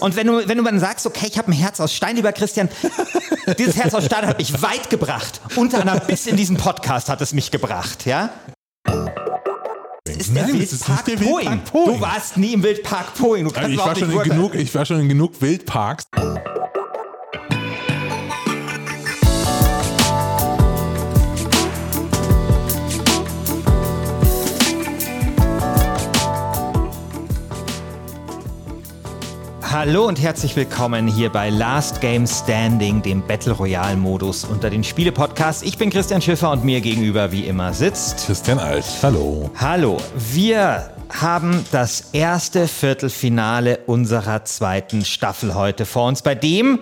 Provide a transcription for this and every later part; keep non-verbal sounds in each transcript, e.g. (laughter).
Und wenn du, wenn du dann sagst, okay, ich habe ein Herz aus Stein, lieber Christian, (laughs) dieses Herz aus Stein hat mich weit gebracht. Unter anderem bis in diesen Podcast hat es mich gebracht, ja? Das ist der Nein, das ist Wildpark nicht der Poing. Wildpark Poing. Du warst nie im Wildpark Poing. Du kannst ich, war schon nicht in genug, ich war schon in genug Wildparks. Hallo und herzlich willkommen hier bei Last Game Standing, dem Battle Royale Modus unter den Spiele-Podcasts. Ich bin Christian Schiffer und mir gegenüber wie immer sitzt. Christian Alt, hallo. Hallo, wir haben das erste Viertelfinale unserer zweiten Staffel heute vor uns, bei dem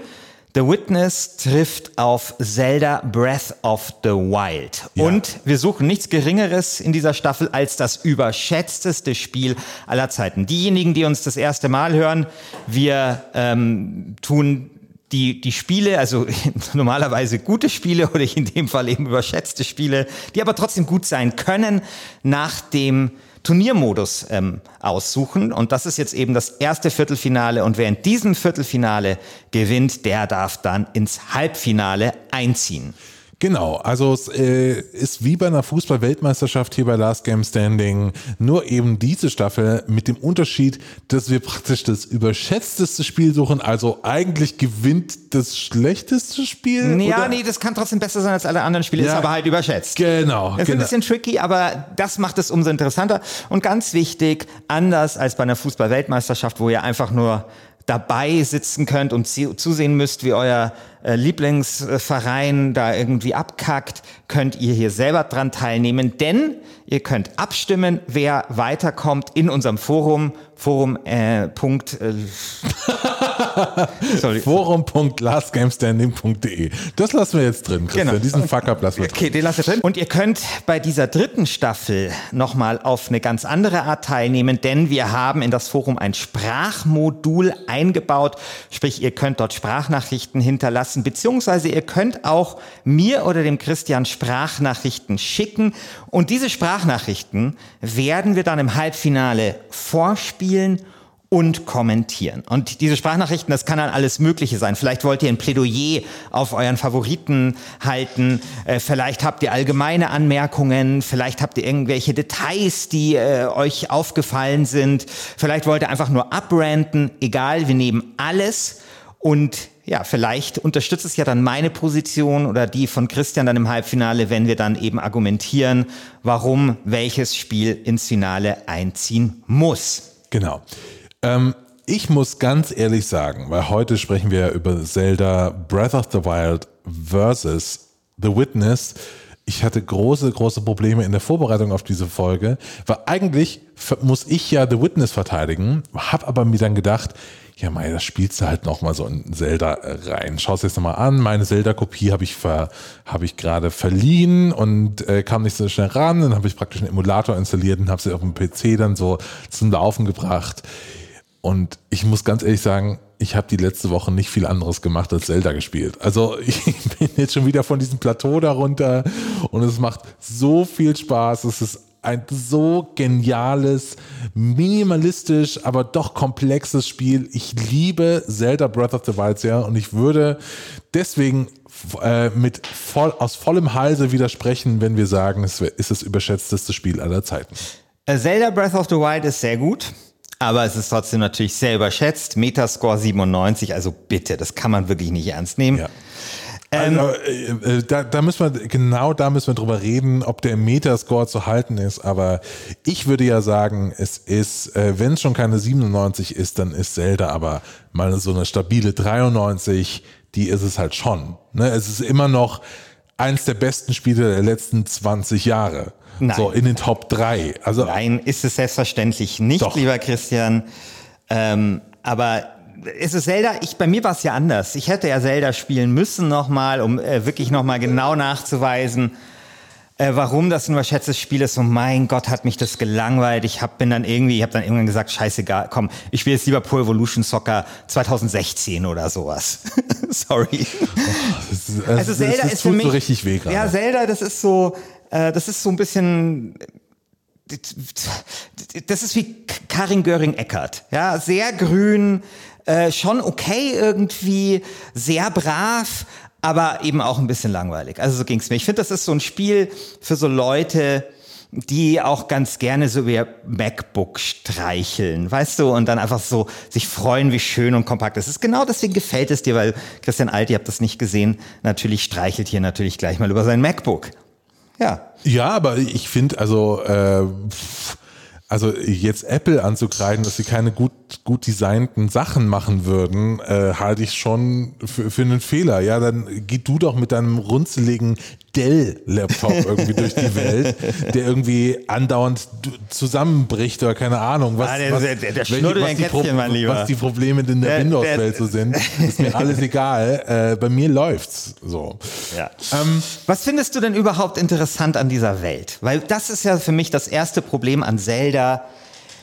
The Witness trifft auf Zelda Breath of the Wild. Ja. Und wir suchen nichts Geringeres in dieser Staffel als das überschätzteste Spiel aller Zeiten. Diejenigen, die uns das erste Mal hören, wir ähm, tun die, die Spiele, also (laughs) normalerweise gute Spiele oder in dem Fall eben überschätzte Spiele, die aber trotzdem gut sein können, nach dem Turniermodus ähm, aussuchen. Und das ist jetzt eben das erste Viertelfinale. Und wer in diesem Viertelfinale gewinnt, der darf dann ins Halbfinale einziehen. Genau, also es äh, ist wie bei einer Fußball-Weltmeisterschaft hier bei Last Game Standing, nur eben diese Staffel mit dem Unterschied, dass wir praktisch das überschätzteste Spiel suchen, also eigentlich gewinnt das schlechteste Spiel. Ja, oder? nee, das kann trotzdem besser sein als alle anderen Spiele, ist Ja. aber halt überschätzt. Genau, Das ist ein genau. bisschen tricky, aber das macht es umso interessanter. Und ganz wichtig, anders als bei einer Fußball-Weltmeisterschaft, wo ihr einfach nur dabei sitzen könnt und zu- zusehen müsst, wie euer äh, Lieblingsverein da irgendwie abkackt, könnt ihr hier selber dran teilnehmen, denn ihr könnt abstimmen, wer weiterkommt in unserem Forum. Forum, äh, Punkt, äh. (laughs) Forum.lastgamestanding.de. Das lassen wir jetzt drin, Christian. Genau. Diesen Fuck-up lassen wir drin. Okay, den lasst ihr drin. Und ihr könnt bei dieser dritten Staffel nochmal auf eine ganz andere Art teilnehmen, denn wir haben in das Forum ein Sprachmodul eingebaut. Sprich, ihr könnt dort Sprachnachrichten hinterlassen, beziehungsweise ihr könnt auch mir oder dem Christian Sprachnachrichten schicken. Und diese Sprachnachrichten werden wir dann im Halbfinale vorspielen und kommentieren. Und diese Sprachnachrichten, das kann dann alles Mögliche sein. Vielleicht wollt ihr ein Plädoyer auf euren Favoriten halten. Äh, vielleicht habt ihr allgemeine Anmerkungen. Vielleicht habt ihr irgendwelche Details, die äh, euch aufgefallen sind. Vielleicht wollt ihr einfach nur abranten. Egal, wir nehmen alles. Und ja, vielleicht unterstützt es ja dann meine Position oder die von Christian dann im Halbfinale, wenn wir dann eben argumentieren, warum welches Spiel ins Finale einziehen muss. Genau. Ähm, ich muss ganz ehrlich sagen, weil heute sprechen wir über Zelda Breath of the Wild versus The Witness. Ich hatte große, große Probleme in der Vorbereitung auf diese Folge, weil eigentlich muss ich ja The Witness verteidigen, habe aber mir dann gedacht, ja, mei, das spielst du halt noch mal so in Zelda rein. Schau es jetzt nochmal an. Meine Zelda-Kopie habe ich, ver, hab ich gerade verliehen und äh, kam nicht so schnell ran. Dann habe ich praktisch einen Emulator installiert und habe sie auf dem PC dann so zum Laufen gebracht. Und ich muss ganz ehrlich sagen, ich habe die letzte Woche nicht viel anderes gemacht als Zelda gespielt. Also (laughs) ich bin jetzt schon wieder von diesem Plateau darunter und es macht so viel Spaß. Es ist ein so geniales, minimalistisch, aber doch komplexes Spiel. Ich liebe Zelda Breath of the Wild sehr und ich würde deswegen äh, mit voll, aus vollem Halse widersprechen, wenn wir sagen, es ist das überschätzteste Spiel aller Zeiten. Äh, Zelda Breath of the Wild ist sehr gut, aber es ist trotzdem natürlich sehr überschätzt. Metascore 97, also bitte, das kann man wirklich nicht ernst nehmen. Ja. Also, äh, äh, da, da müssen wir, genau da müssen wir drüber reden, ob der Metascore zu halten ist. Aber ich würde ja sagen, es ist, äh, wenn es schon keine 97 ist, dann ist Zelda aber mal so eine stabile 93, die ist es halt schon. Ne? Es ist immer noch eins der besten Spiele der letzten 20 Jahre. Nein. So in den Top 3. Also Nein, ist es selbstverständlich nicht, Doch. lieber Christian. Ähm, aber es ist Zelda, ich, bei mir war es ja anders. Ich hätte ja Zelda spielen müssen nochmal, um äh, wirklich nochmal genau nachzuweisen, äh, warum das ein überschätztes Spiel ist. Und mein Gott, hat mich das gelangweilt. Ich hab, bin dann irgendwie, ich habe dann irgendwann gesagt, scheißegal, komm, ich spiele jetzt lieber Pro Evolution Soccer 2016 oder sowas. (laughs) Sorry. es, ist- Also es, Zelda es, ist es für mich so richtig weh gerade. Ja, Zelda, das ist so, äh, das ist so ein bisschen das ist wie Karin Göring-Eckert. Ja, sehr grün, äh, schon okay irgendwie, sehr brav, aber eben auch ein bisschen langweilig. Also so ging's mir. Ich finde, das ist so ein Spiel für so Leute, die auch ganz gerne so ihr MacBook streicheln, weißt du, und dann einfach so sich freuen, wie schön und kompakt es ist. Genau deswegen gefällt es dir, weil Christian Alt, ihr habt das nicht gesehen, natürlich streichelt hier natürlich gleich mal über sein MacBook. Ja. Ja, aber ich finde, also äh, also jetzt Apple anzukreiden, dass sie keine gut, gut designten Sachen machen würden, äh, halte ich schon für, für einen Fehler. Ja, dann geh du doch mit deinem runzeligen Dell-Laptop irgendwie durch die Welt, der irgendwie andauernd zusammenbricht oder keine Ahnung, was, ah, der, was, der, der, der welche, was, die Kätzchen, was die Probleme in der, Windows-Welt so sind. (laughs) Ist mir alles egal. Äh, bei mir läuft's so. Ja. Ähm, was findest du denn überhaupt interessant an dieser Welt? Weil das ist ja für mich das erste Problem an Zelda.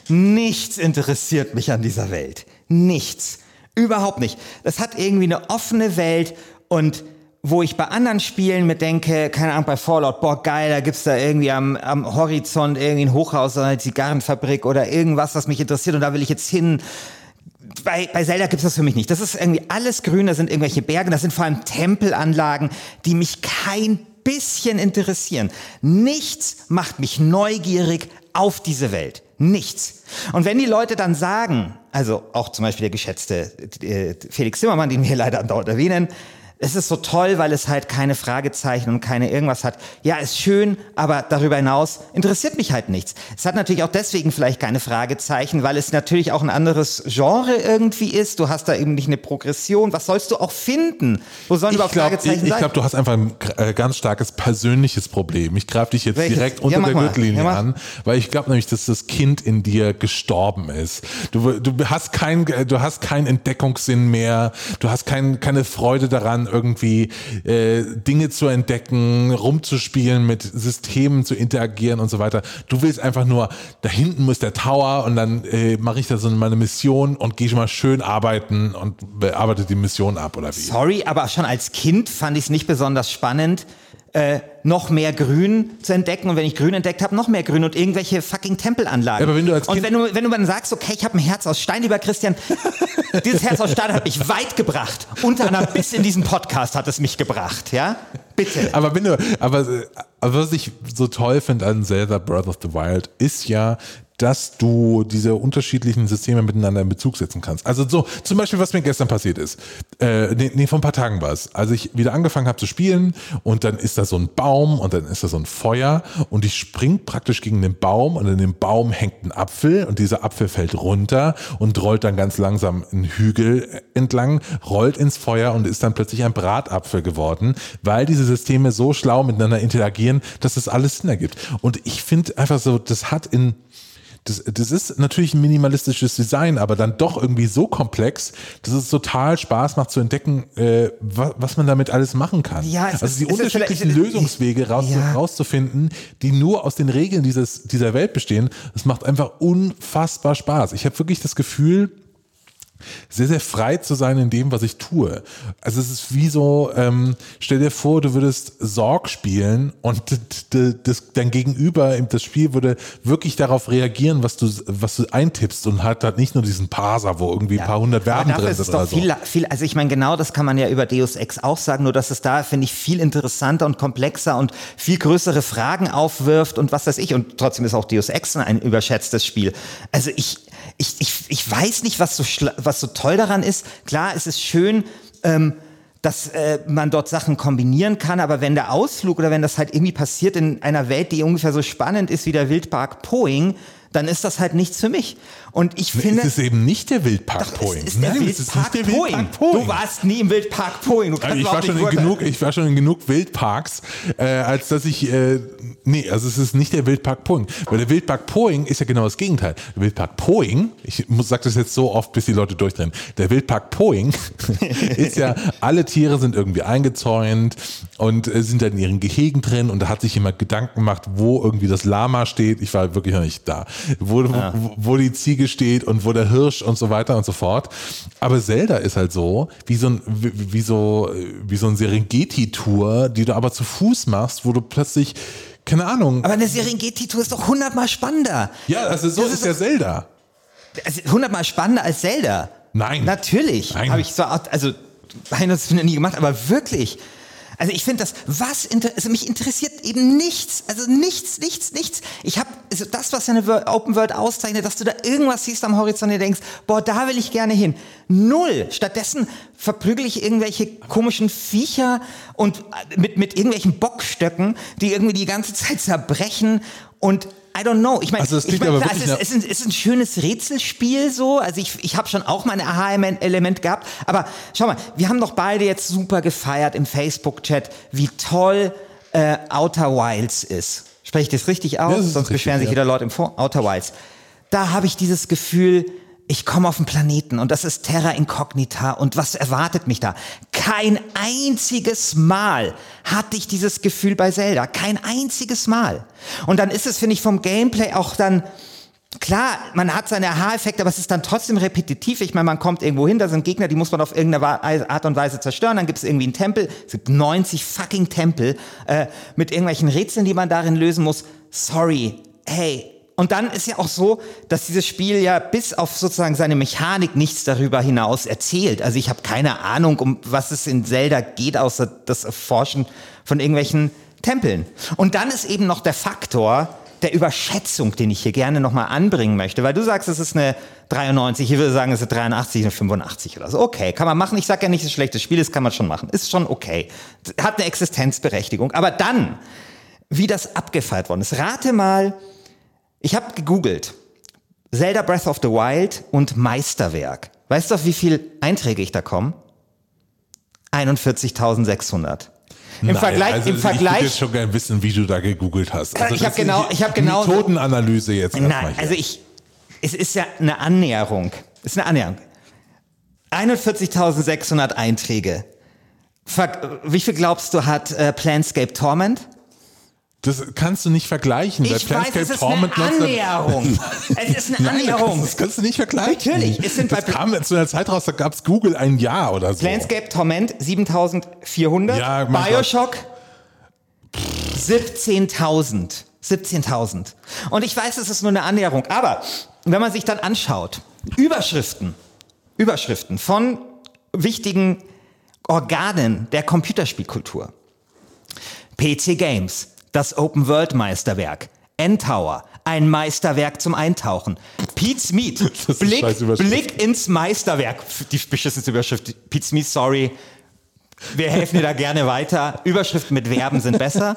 Nichts interessiert mich an dieser Welt. Nichts. Überhaupt nicht. Das hat irgendwie eine offene Welt und wo ich bei anderen Spielen mir denke, keine Ahnung, bei Fallout, boah, geil, da gibt's da irgendwie am, am Horizont irgendwie ein Hochhaus oder eine Zigarrenfabrik oder irgendwas, was mich interessiert und da will ich jetzt hin. Bei, bei Zelda gibt's das für mich nicht. Das ist irgendwie alles grün, da sind irgendwelche Berge, das sind vor allem Tempelanlagen, die mich kein bisschen interessieren. Nichts macht mich neugierig auf diese Welt. Nichts. Und wenn die Leute dann sagen, also auch zum Beispiel der geschätzte äh, Felix Zimmermann, den wir leider andauernd erwähnen, es ist so toll, weil es halt keine Fragezeichen und keine irgendwas hat. Ja, ist schön, aber darüber hinaus interessiert mich halt nichts. Es hat natürlich auch deswegen vielleicht keine Fragezeichen, weil es natürlich auch ein anderes Genre irgendwie ist. Du hast da eben nicht eine Progression. Was sollst du auch finden? Wo sollen überhaupt glaub, Fragezeichen ich, ich sein? Ich glaube, du hast einfach ein äh, ganz starkes persönliches Problem. Ich greife dich jetzt Welches? direkt unter ja, der Gürtellinie ja, an, weil ich glaube nämlich, dass das Kind in dir gestorben ist. Du, du hast kein, du hast keinen Entdeckungssinn mehr. Du hast kein, keine Freude daran, irgendwie äh, Dinge zu entdecken, rumzuspielen, mit Systemen zu interagieren und so weiter. Du willst einfach nur, da hinten muss der Tower und dann äh, mache ich da so meine Mission und gehe mal schön arbeiten und bearbeite die Mission ab oder wie. Sorry, aber schon als Kind fand ich es nicht besonders spannend äh, noch mehr Grün zu entdecken und wenn ich Grün entdeckt habe, noch mehr Grün und irgendwelche fucking Tempelanlagen. Ja, aber wenn du als und wenn du, wenn du dann sagst, okay, ich habe ein Herz aus Stein, lieber Christian, (laughs) dieses Herz aus Stein hat mich weit gebracht. Unter anderem bis in diesen Podcast hat es mich gebracht, ja? Bitte. Aber wenn du, aber, aber was ich so toll finde an Zelda Breath of the Wild ist ja, dass du diese unterschiedlichen Systeme miteinander in Bezug setzen kannst. Also so, zum Beispiel, was mir gestern passiert ist. Äh, nee, nee, vor ein paar Tagen war es. Als ich wieder angefangen habe zu spielen und dann ist da so ein Baum und dann ist da so ein Feuer und ich spring praktisch gegen den Baum und in dem Baum hängt ein Apfel und dieser Apfel fällt runter und rollt dann ganz langsam einen Hügel entlang, rollt ins Feuer und ist dann plötzlich ein Bratapfel geworden, weil diese Systeme so schlau miteinander interagieren, dass das alles Sinn ergibt. Und ich finde einfach so, das hat in das, das ist natürlich ein minimalistisches Design, aber dann doch irgendwie so komplex, dass es total Spaß macht zu entdecken, äh, was, was man damit alles machen kann. Ja, also ist, die unterschiedlichen Lösungswege raus, ja. rauszufinden, die nur aus den Regeln dieses, dieser Welt bestehen, das macht einfach unfassbar Spaß. Ich habe wirklich das Gefühl, sehr, sehr frei zu sein in dem, was ich tue. Also es ist wie so, ähm, stell dir vor, du würdest Sorg spielen und das, dein Gegenüber, das Spiel würde wirklich darauf reagieren, was du, was du eintippst und hat halt nicht nur diesen Parser, wo irgendwie ja. ein paar hundert Verben drin sind oder so. Viel, viel, also ich meine, genau das kann man ja über Deus Ex auch sagen, nur dass es da, finde ich, viel interessanter und komplexer und viel größere Fragen aufwirft und was weiß ich. Und trotzdem ist auch Deus Ex ein überschätztes Spiel. Also ich, ich, ich, ich weiß nicht, was so, was so toll daran ist. Klar, es ist schön, ähm, dass äh, man dort Sachen kombinieren kann, aber wenn der Ausflug oder wenn das halt irgendwie passiert in einer Welt, die ungefähr so spannend ist wie der Wildpark Poing, dann ist das halt nichts für mich. Und ich finde. Es ist eben nicht der Wildpark Poing. Es ist, Nein, Wildpark, der Wildpark Poing. Du warst nie im Wildpark Poing. Kannst ich, war schon in genug, ich war schon in genug Wildparks, äh, als dass ich. Äh, nee, also es ist nicht der Wildpark Poing. Weil der Wildpark Poing ist ja genau das Gegenteil. Der Wildpark Poing, ich muss sag das jetzt so oft, bis die Leute durchdrehen. Der Wildpark Poing (laughs) ist ja, alle Tiere sind irgendwie eingezäunt und äh, sind dann in ihren Gehegen drin und da hat sich jemand Gedanken gemacht, wo irgendwie das Lama steht. Ich war wirklich noch nicht da. Wo, ja. wo, wo die Ziege steht und wo der Hirsch und so weiter und so fort. Aber Zelda ist halt so, wie so ein, wie, wie so, wie so ein Serengeti-Tour, die du aber zu Fuß machst, wo du plötzlich Keine Ahnung. Aber eine Serengeti-Tour ist doch hundertmal spannender. Ja, also so Das ist, ist ja Zelda. Also hundertmal spannender als Zelda. Nein. Natürlich. Nein. Habe ich so, also, nein, das habe ich nie gemacht, aber wirklich. Also ich finde das, was, also mich interessiert eben nichts, also nichts, nichts, nichts. Ich habe, also das, was eine Open World auszeichnet, dass du da irgendwas siehst am Horizont und denkst, boah, da will ich gerne hin. Null. Stattdessen verprügel ich irgendwelche komischen Viecher und äh, mit, mit irgendwelchen Bockstöcken, die irgendwie die ganze Zeit zerbrechen und I don't know. Ich meine, Also es ich mein, klar, es, ist, es, ist, es ist ein schönes Rätselspiel so. Also ich, ich habe schon auch mein Aha-Element gehabt. Aber schau mal, wir haben doch beide jetzt super gefeiert im Facebook-Chat, wie toll äh, Outer Wilds ist. Spreche ich das richtig aus? Ja, das Sonst richtig, beschweren sich ja. wieder Leute im Vor Outer Wilds. Da habe ich dieses Gefühl, ich komme auf den Planeten und das ist Terra Incognita und was erwartet mich da? Kein einziges Mal hatte ich dieses Gefühl bei Zelda. Kein einziges Mal. Und dann ist es, finde ich, vom Gameplay auch dann, Klar, man hat seine Aha-Effekte, aber es ist dann trotzdem repetitiv. Ich meine, man kommt irgendwo hin, da sind Gegner, die muss man auf irgendeine Art und Weise zerstören. Dann gibt es irgendwie einen Tempel. Es gibt 90 fucking Tempel äh, mit irgendwelchen Rätseln, die man darin lösen muss. Sorry, hey. Und dann ist ja auch so, dass dieses Spiel ja bis auf sozusagen seine Mechanik nichts darüber hinaus erzählt. Also ich habe keine Ahnung, um was es in Zelda geht, außer das Erforschen von irgendwelchen Tempeln. Und dann ist eben noch der Faktor, der Überschätzung, den ich hier gerne nochmal anbringen möchte, weil du sagst, es ist eine 93, ich würde sagen, es ist eine 83, eine 85 oder so. Okay, kann man machen. Ich sage ja nicht, es ist ein schlechtes Spiel, das kann man schon machen. Ist schon okay. Hat eine Existenzberechtigung. Aber dann, wie das abgefeiert worden ist. Rate mal, ich habe gegoogelt. Zelda Breath of the Wild und Meisterwerk. Weißt du, auf wie viel Einträge ich da komme? 41.600. Im Nein, Vergleich, also im Ich würde Vergleich schon gerne wissen, wie du da gegoogelt hast. Also ich das hab genau- ich hab genau- Methodenanalyse jetzt Nein, also ich, es ist ja eine Annäherung. Es ist eine Annäherung. 41.600 Einträge. Ver wie viel glaubst du hat äh, Planscape Torment? Das kannst du nicht vergleichen. Ich weiß, es ist Torment eine 19 Annäherung. (laughs) es ist eine Annäherung. Das kannst du nicht vergleichen. Natürlich, es sind das bei- kam zu einer Zeit raus, da gab es Google ein Jahr oder so. Planescape Torment 7400. Ja, Bioshock 17.000. 17.000. Und ich weiß, es ist nur eine Annäherung. Aber wenn man sich dann anschaut, Überschriften, Überschriften von wichtigen Organen der Computerspielkultur. PC Games, das Open World Meisterwerk. N-Tower, ein Meisterwerk zum Eintauchen. Pete's Meat, (laughs) Blick. Blick ins Meisterwerk. Die beschissenste Überschrift. Pete's Meat, sorry. Wir helfen dir da gerne weiter. Überschriften mit Verben sind besser.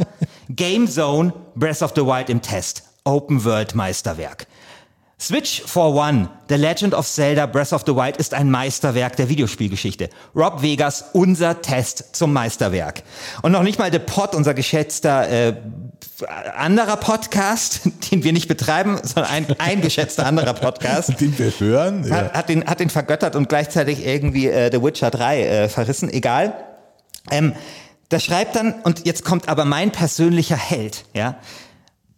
Game Zone, Breath of the Wild im Test. Open World Meisterwerk. Switch for One, The Legend of Zelda Breath of the Wild ist ein Meisterwerk der Videospielgeschichte. Rob Vegas, unser Test zum Meisterwerk. Und noch nicht mal The Pod, unser geschätzter äh, anderer Podcast, (laughs) den wir nicht betreiben, sondern ein, ein geschätzter anderer Podcast. (laughs) Den wir hören. Ja. Hat, hat, den, hat den vergöttert und gleichzeitig irgendwie äh, The Witcher 3 äh, verrissen, egal. Ähm, da schreibt dann, und jetzt kommt aber mein persönlicher Held, ja,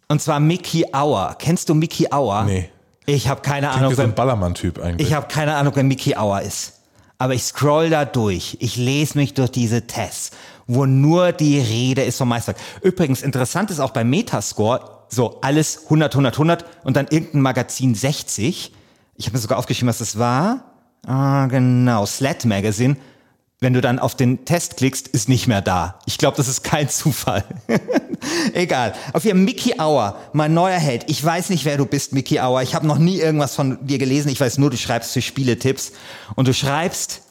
und zwar Mickey Auer. Kennst du Mickey Auer? Nee. Ich habe keine Klingt Ahnung, wie so wer, ein Ballermann-Typ eigentlich. ich habe keine Ahnung, wer Mickey Auer ist. Aber ich scroll da durch. Ich lese mich durch diese Tests, wo nur die Rede ist vom Meisterwerk. Übrigens, interessant ist auch bei Metascore, so alles 100, 100, 100 und dann irgendein Magazin 60. Ich habe mir sogar aufgeschrieben, was das war. Ah, genau, Slat Magazine. Wenn du dann auf den Test klickst, ist nicht mehr da. Ich glaube, das ist kein Zufall. (laughs) Egal. Auf Fall Mickey Auer, mein neuer Held. Ich weiß nicht, wer du bist, Mickey Auer. Ich habe noch nie irgendwas von dir gelesen. Ich weiß nur, du schreibst für Spieletipps. Und du schreibst,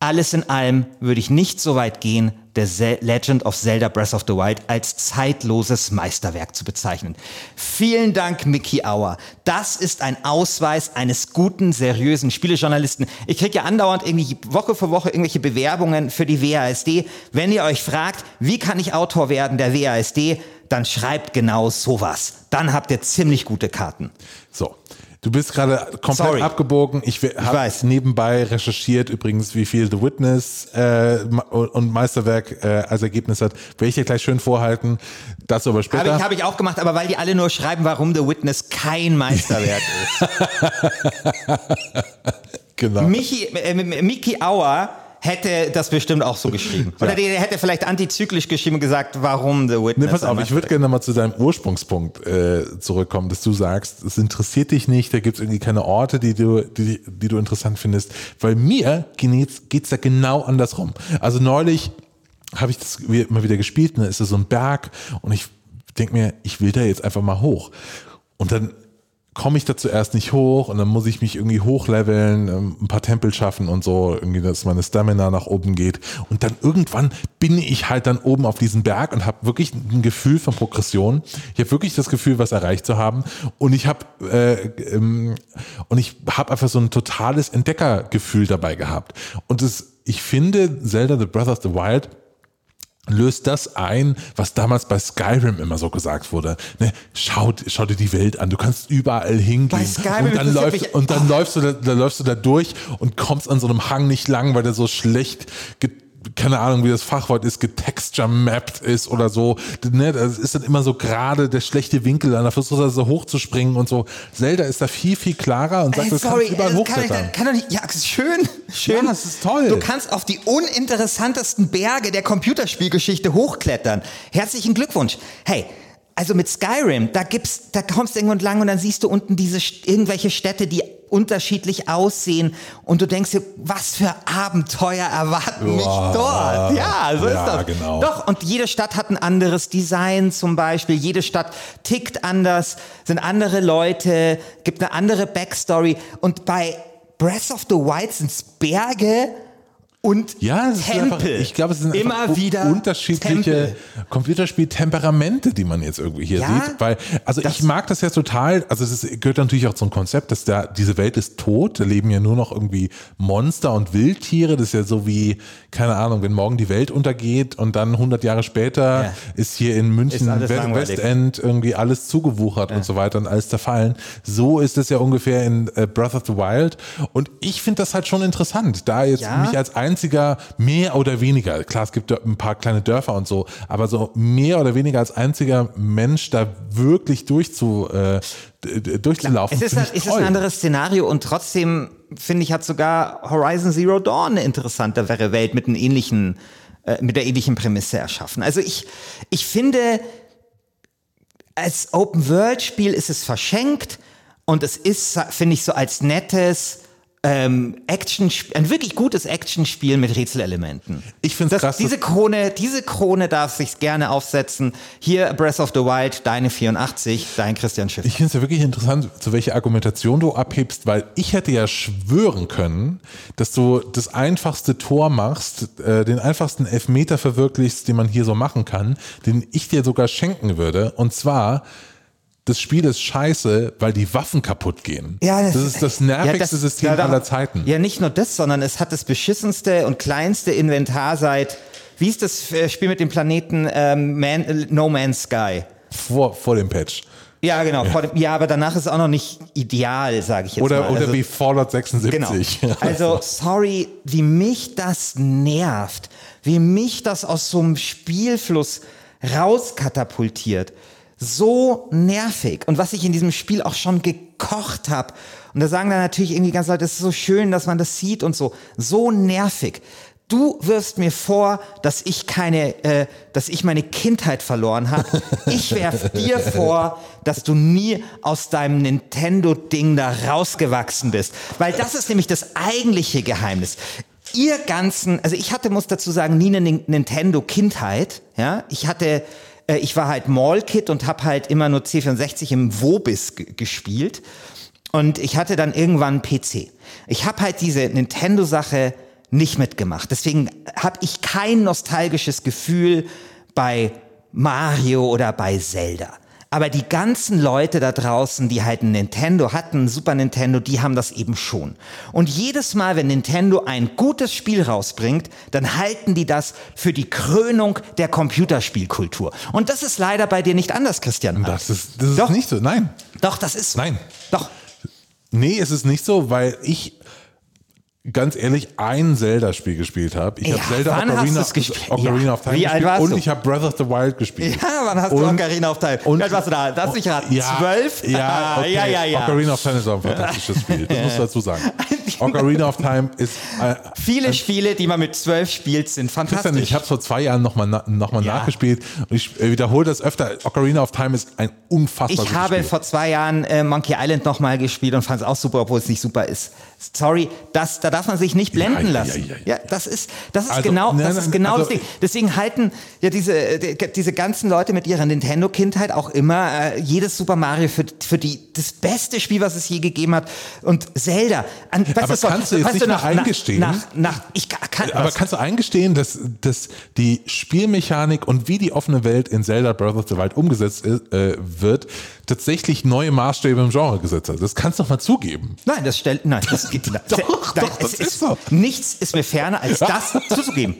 alles in allem würde ich nicht so weit gehen, Ze Legend of Zelda Breath of the Wild als zeitloses Meisterwerk zu bezeichnen. Vielen Dank, Mickey Auer. Das ist ein Ausweis eines guten, seriösen Spielejournalisten. Ich kriege ja andauernd irgendwie Woche für Woche irgendwelche Bewerbungen für die WASD. Wenn ihr euch fragt, wie kann ich Autor werden der WASD, dann schreibt genau sowas. Dann habt ihr ziemlich gute Karten. So. Du bist gerade komplett Sorry. abgebogen. Ich, we- hab weiß. nebenbei recherchiert übrigens, wie viel The Witness äh, und Meisterwerk äh, als Ergebnis hat. Werde ich dir gleich schön vorhalten. Dazu aber später. Habe ich, hab ich auch gemacht, aber weil die alle nur schreiben, warum The Witness kein Meisterwerk (laughs) ist. genau. Michi, äh, Mickey Auer hätte das bestimmt auch so geschrieben. Oder der hätte vielleicht antizyklisch geschrieben und gesagt, warum The Witness. Nee, pass auf, ich würde gerne nochmal zu deinem Ursprungspunkt äh, zurückkommen, dass du sagst, es interessiert dich nicht, da gibt es irgendwie keine Orte, die du, die, die du interessant findest. Weil mir geht es da genau andersrum. Also neulich habe ich das immer wieder gespielt, da ist da so ein Berg und ich denke mir, ich will da jetzt einfach mal hoch. Und dann komme ich da zuerst nicht hoch und dann muss ich mich irgendwie hochleveln, ähm, ein paar Tempel schaffen und so, irgendwie, dass meine Stamina nach oben geht. Und dann irgendwann bin ich halt dann oben auf diesem Berg und habe wirklich ein Gefühl von Progression. Ich habe wirklich das Gefühl, was erreicht zu haben. Und ich habe äh, ähm, und ich habe einfach so ein totales Entdeckergefühl dabei gehabt. Und es, ich finde, Zelda The Breath of the Wild löst das ein, was damals bei Skyrim immer so gesagt wurde. Ne, schau, schau dir die Welt an, du kannst überall hingehen. und dann, läufst, und dann, oh. läufst du da, dann läufst du da durch und kommst an so einem Hang nicht lang, weil der so schlecht keine Ahnung, wie das Fachwort ist, getexture-mapped ist oder so. Ne, das ist dann immer so gerade der schlechte Winkel, dann versuchst du so hochzuspringen und so. Zelda ist da viel, viel klarer und sagt, Ey, sorry, du kannst überall hochklettern. Kann, kann doch nicht, ja, schön, (laughs) schön. Ja, das ist toll. Du kannst auf die uninteressantesten Berge der Computerspielgeschichte hochklettern. Herzlichen Glückwunsch. Hey, also mit Skyrim, da gibt's, da kommst du irgendwo lang und dann siehst du unten diese irgendwelche Städte, die unterschiedlich aussehen und du denkst dir, was für Abenteuer erwarten Boah. mich dort? Ja, so ja, ist das. Genau. Doch, und jede Stadt hat ein anderes Design zum Beispiel, jede Stadt tickt anders, sind andere Leute, gibt eine andere Backstory und bei Breath of the Wild sind es Berge, und ja, Tempel. Einfach, ich glaube, es sind immer wieder unterschiedliche Computerspiel-Temperamente, die man jetzt irgendwie hier ja, sieht. Weil, also ich mag das ja total, also es gehört natürlich auch zum Konzept, dass da diese Welt ist tot, da leben ja nur noch irgendwie Monster und Wildtiere. Das ist ja so wie, keine Ahnung, wenn morgen die Welt untergeht und dann 100 Jahre später ja. ist hier in München Westend irgendwie alles zugewuchert ja. und so weiter und alles zerfallen. So ist es ja ungefähr in äh, Breath of the Wild. Und ich finde das halt schon interessant, da jetzt mich als ein einziger, mehr oder weniger, klar, es gibt ein paar kleine Dörfer und so, aber so mehr oder weniger als einziger Mensch da wirklich durchzu, äh, durchzulaufen. Es ist, ein, ist ein anderes Szenario und trotzdem finde ich, hat sogar Horizon Zero Dawn eine interessantere Welt mit einem ähnlichen, äh, mit der ähnlichen Prämisse erschaffen. Also ich, ich finde, als Open-World-Spiel ist es verschenkt und es ist, finde ich, so als nettes, ähm, Action, ein wirklich gutes Actionspiel mit Rätselelementen. Ich finde krass. Diese Krone, diese Krone darf sich gerne aufsetzen. Hier Breath of the Wild, deine 84, dein Christian Schiff. Ich finde es ja wirklich interessant, zu welcher Argumentation du abhebst, weil ich hätte ja schwören können, dass du das einfachste Tor machst, äh, den einfachsten Elfmeter verwirklichst, den man hier so machen kann, den ich dir sogar schenken würde. Und zwar das Spiel ist scheiße, weil die Waffen kaputt gehen. Ja, das, das ist das nervigste ja, das, System ja, aller Zeiten. Ja, nicht nur das, sondern es hat das beschissenste und kleinste Inventar seit, wie ist das äh, Spiel mit dem Planeten ähm, Man, äh, No Man's Sky? Vor, vor dem Patch. Ja, genau. Ja. Dem, ja, aber danach ist es auch noch nicht ideal, sage ich jetzt oder, mal. Oder also, wie Fallout 76. Genau. (laughs) Also, sorry, wie mich das nervt, wie mich das aus so einem Spielfluss rauskatapultiert so nervig. Und was ich in diesem Spiel auch schon gekocht habe. Und da sagen dann natürlich irgendwie ganz Leute, es ist so schön, dass man das sieht und so. So nervig. Du wirfst mir vor, dass ich keine, äh, dass ich meine Kindheit verloren habe. Ich werf (laughs) dir vor, dass du nie aus deinem Nintendo-Ding da rausgewachsen bist. Weil das ist nämlich das eigentliche Geheimnis. Ihr ganzen, also ich hatte, muss dazu sagen, nie eine Nintendo-Kindheit. Ja, ich hatte äh, ich war halt Mall-Kid und habe halt immer nur C64 im Wobis gespielt. Und ich hatte dann irgendwann einen PC. Ich habe halt diese Nintendo-Sache nicht mitgemacht. Deswegen habe ich kein nostalgisches Gefühl bei Mario oder bei Zelda. Aber die ganzen Leute da draußen, die halt ein Nintendo hatten, ein Super Nintendo, die haben das eben schon. Und jedes Mal, wenn Nintendo ein gutes Spiel rausbringt, dann halten die das für die Krönung der Computerspielkultur. Und das ist leider bei dir nicht anders, Christian. Das ist, das ist Doch. nicht so, nein. Doch, das ist. Nein. Doch. Nee, es ist nicht so, weil ich ganz ehrlich ein Zelda-Spiel gespielt habe. Ich Ja, habe Zelda Ocarina? Ocarina Ja. of Time Wie alt gespielt und du? ich habe Breath of the Wild gespielt. Ja, wann hast du Und- Ocarina of Time? und- Wie alt warst du da? Lass mich raten. Ja, Zwölf? (laughs) Ja, okay. ja, ja, ja. Ocarina of Time ist auch ein fantastisches Spiel. Das musst du dazu sagen. (laughs) Ocarina of Time ist äh, Viele Spiele, die man mit zwölf spielt, sind Christian, fantastisch. ich habe es vor zwei Jahren nochmal noch mal nachgespielt und ich äh, wiederhole das öfter. Ocarina of Time ist ein unfassbar Ich habe Spiel. vor zwei Jahren äh, Monkey Island nochmal gespielt und fand es auch super, obwohl es nicht super ist. Sorry, das, da darf man sich nicht blenden ja, lassen. ja, ja. Ja, das ist, das ist Also, genau, nein, das ist genau also- das Ding. Deswegen halten ja diese, äh, diese ganzen Leute mit ihrer Nintendo-Kindheit auch immer äh, jedes Super Mario für, für die, das beste Spiel, was es je gegeben hat. Und Zelda. An, weißt Aber so, kannst du jetzt nicht mal nach, eingestehen? Nach, nach, ich kann, Aber was? kannst du eingestehen, dass, dass die Spielmechanik und wie die offene Welt in Zelda Breath of the Wild umgesetzt äh, wird, tatsächlich neue Maßstäbe im Genre gesetzt hat? Das kannst du doch mal zugeben. Nein, das stellt, nein, das geht nicht. Doch, nein, doch, das es ist so. Nichts ist mir ferner, als (laughs) das zuzugeben.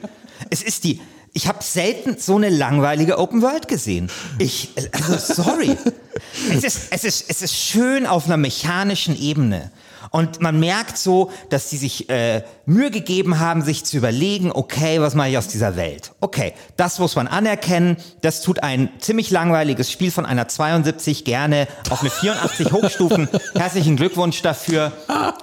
Es ist die, ich habe selten so eine langweilige Open World gesehen. Ich, also sorry. es ist, es ist, es ist schön auf einer mechanischen Ebene. Und man merkt so, dass die sich äh, Mühe gegeben haben, sich zu überlegen, okay, was mache ich aus dieser Welt? Okay, das muss man anerkennen. Das tut ein ziemlich langweiliges Spiel von einer 72 gerne auf eine 84 (laughs) hochstufen. Herzlichen Glückwunsch dafür.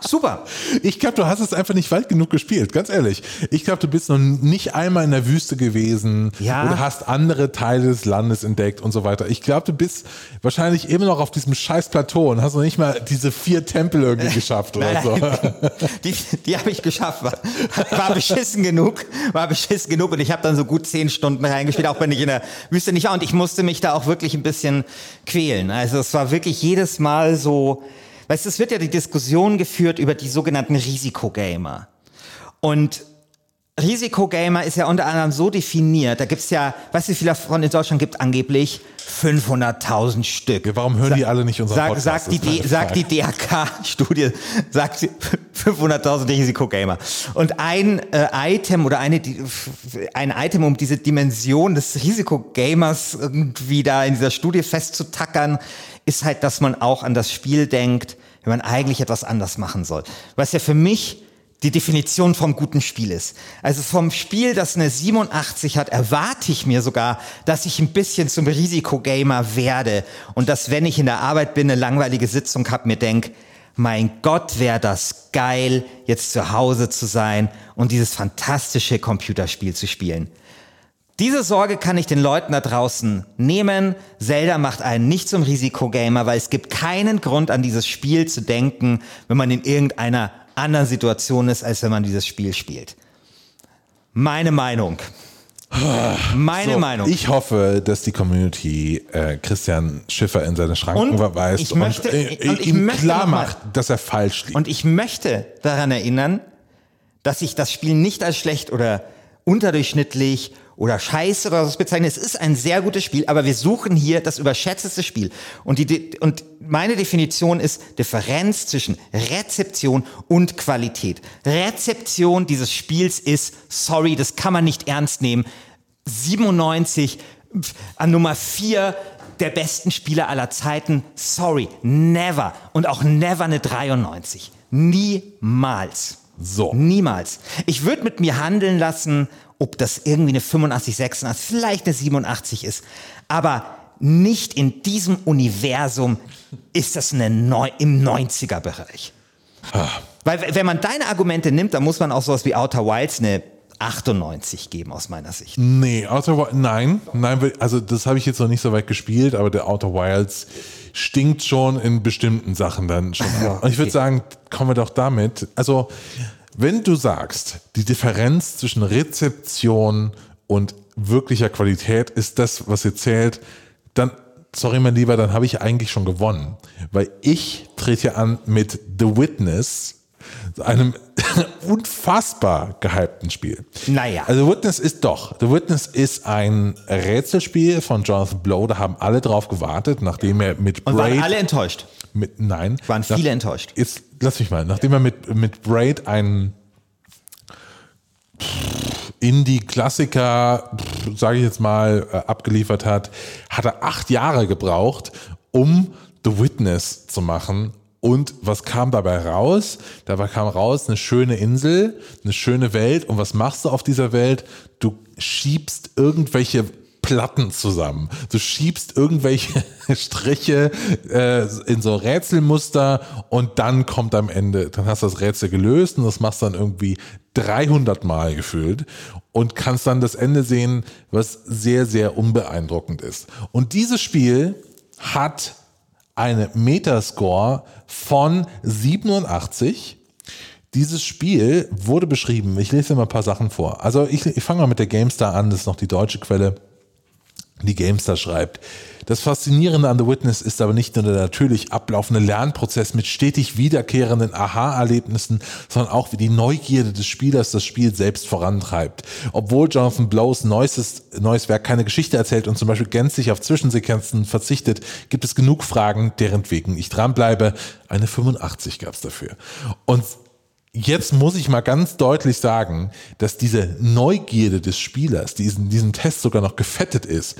Super. Ich glaube, du hast es einfach nicht weit genug gespielt, ganz ehrlich. Ich glaube, du bist noch nicht einmal in der Wüste gewesen Ja. oder hast andere Teile des Landes entdeckt und so weiter. Ich glaube, du bist wahrscheinlich immer noch auf diesem scheiß Plateau und hast noch nicht mal diese vier Tempel irgendwie (laughs) geschafft oder so. (laughs) Die, die habe ich geschafft. War, war beschissen genug, war beschissen genug und ich habe dann so gut zehn Stunden reingespielt, auch wenn ich in der Wüste nicht war. Und ich musste mich da auch wirklich ein bisschen quälen. Also es war wirklich jedes Mal so, weißt du, es wird ja die Diskussion geführt über die sogenannten Risikogamer. Und Risikogamer ist ja unter anderem so definiert, da gibt's ja, weißt du, wie viele davon in Deutschland gibt? Angeblich 500.000 Stück. Warum hören die alle nicht unseren Sag, Podcast? sagt, die, sagt die Frage. DRK-Studie, sagt sie, (laughs) 500.000 Risikogamer. Und ein äh, Item oder eine, die- ein Item, um diese Dimension des Risikogamers irgendwie da in dieser Studie festzutackern, ist halt, dass man auch an das Spiel denkt, wenn man eigentlich etwas anders machen soll. Was ja für mich die Definition vom guten Spiel ist. Also vom Spiel, das eine 87 hat, erwarte ich mir sogar, dass ich ein bisschen zum Risikogamer werde und dass, wenn ich in der Arbeit bin, eine langweilige Sitzung habe, mir denk, mein Gott, wäre das geil, jetzt zu Hause zu sein und dieses fantastische Computerspiel zu spielen. Diese Sorge kann ich den Leuten da draußen nehmen. Zelda macht einen nicht zum Risikogamer, weil es gibt keinen Grund an dieses Spiel zu denken, wenn man in irgendeiner anderen Situation ist, als wenn man dieses Spiel spielt. Meine Meinung. Meine So, Meinung. Ich hoffe, dass die Community äh, Christian Schiffer in seine Schranken Und verweist ich möchte- und, äh, und ich ihm möchte klar macht, dass er falsch liegt. Und ich möchte daran erinnern, dass ich das Spiel nicht als schlecht oder unterdurchschnittlich oder scheiße oder so bezeichne. Es ist ein sehr gutes Spiel, aber wir suchen hier das überschätzteste Spiel. Und, die, und meine Definition ist Differenz zwischen Rezeption und Qualität. Rezeption dieses Spiels ist, sorry, das kann man nicht ernst nehmen. 97 pf, an Nummer 4 der besten Spieler aller Zeiten. Sorry, never. Und auch never eine 93. Niemals. So. Niemals. Ich würde mit mir handeln lassen, ob das irgendwie eine 85, 86, vielleicht eine 87 ist. Aber nicht in diesem Universum ist das eine Neu im 90er-Bereich. Weil wenn man deine Argumente nimmt, dann muss man auch sowas wie Outer Wilds eine 98 geben aus meiner Sicht. Nee, Outer Wilds, nein, nein, also das habe ich jetzt noch nicht so weit gespielt, aber der Outer Wilds stinkt schon in bestimmten Sachen dann schon. Und ich würde sagen, kommen wir doch damit. Also, wenn du sagst, die Differenz zwischen Rezeption und wirklicher Qualität ist das, was ihr zählt, dann, sorry mein Lieber, dann habe ich eigentlich schon gewonnen. Weil ich trete an mit The Witness, einem (laughs) unfassbar gehypten Spiel. Naja. Also The Witness ist doch, The Witness ist ein Rätselspiel von Jonathan Blow, da haben alle drauf gewartet, nachdem er mit Und waren Braid, alle enttäuscht. Mit, nein, Waren viele enttäuscht. Jetzt, lass mich mal, nachdem er mit, mit Braid einen Indie-Klassiker, sage ich jetzt mal, äh, abgeliefert hat, hat er acht Jahre gebraucht, um The Witness zu machen. Und was kam dabei raus? Dabei kam raus eine schöne Insel, eine schöne Welt. Und was machst du auf dieser Welt? Du schiebst irgendwelche Platten zusammen. Du schiebst irgendwelche (laughs) Striche äh, in so Rätselmuster und dann kommt am Ende, dann hast du das Rätsel gelöst und das machst dann irgendwie 300 Mal gefühlt und kannst dann das Ende sehen, was sehr, sehr unbeeindruckend ist. Und dieses Spiel hat eine Metascore von 87. Dieses Spiel wurde beschrieben, ich lese dir mal ein paar Sachen vor. Also ich, ich fange mal mit der GameStar an, das ist noch die deutsche Quelle die Gamestar schreibt. Das Faszinierende an The Witness ist aber nicht nur der natürlich ablaufende Lernprozess mit stetig wiederkehrenden Aha-Erlebnissen, sondern auch wie die Neugierde des Spielers das Spiel selbst vorantreibt. Obwohl Jonathan Blows neuestes, neues Werk keine Geschichte erzählt und zum Beispiel gänzlich auf Zwischensequenzen verzichtet, gibt es genug Fragen, deren wegen ich dranbleibe. Eine 85 gab es dafür. Und jetzt muss ich mal ganz deutlich sagen, dass diese Neugierde des Spielers, die in diesem Test sogar noch gefettet ist,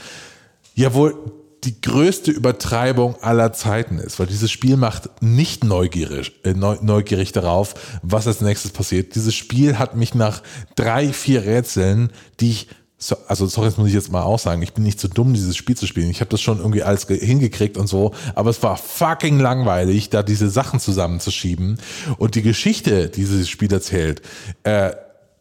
ja wohl die größte Übertreibung aller Zeiten ist, weil dieses Spiel macht nicht neugierig, äh, neugierig darauf, was als nächstes passiert. Dieses Spiel hat mich nach drei, vier Rätseln, die ich so, also sorry, das muss ich jetzt mal auch sagen, ich bin nicht zu so dumm, dieses Spiel zu spielen. Ich habe das schon irgendwie alles hingekriegt und so, aber es war fucking langweilig, da diese Sachen zusammenzuschieben. Und die Geschichte, die dieses Spiel erzählt, äh,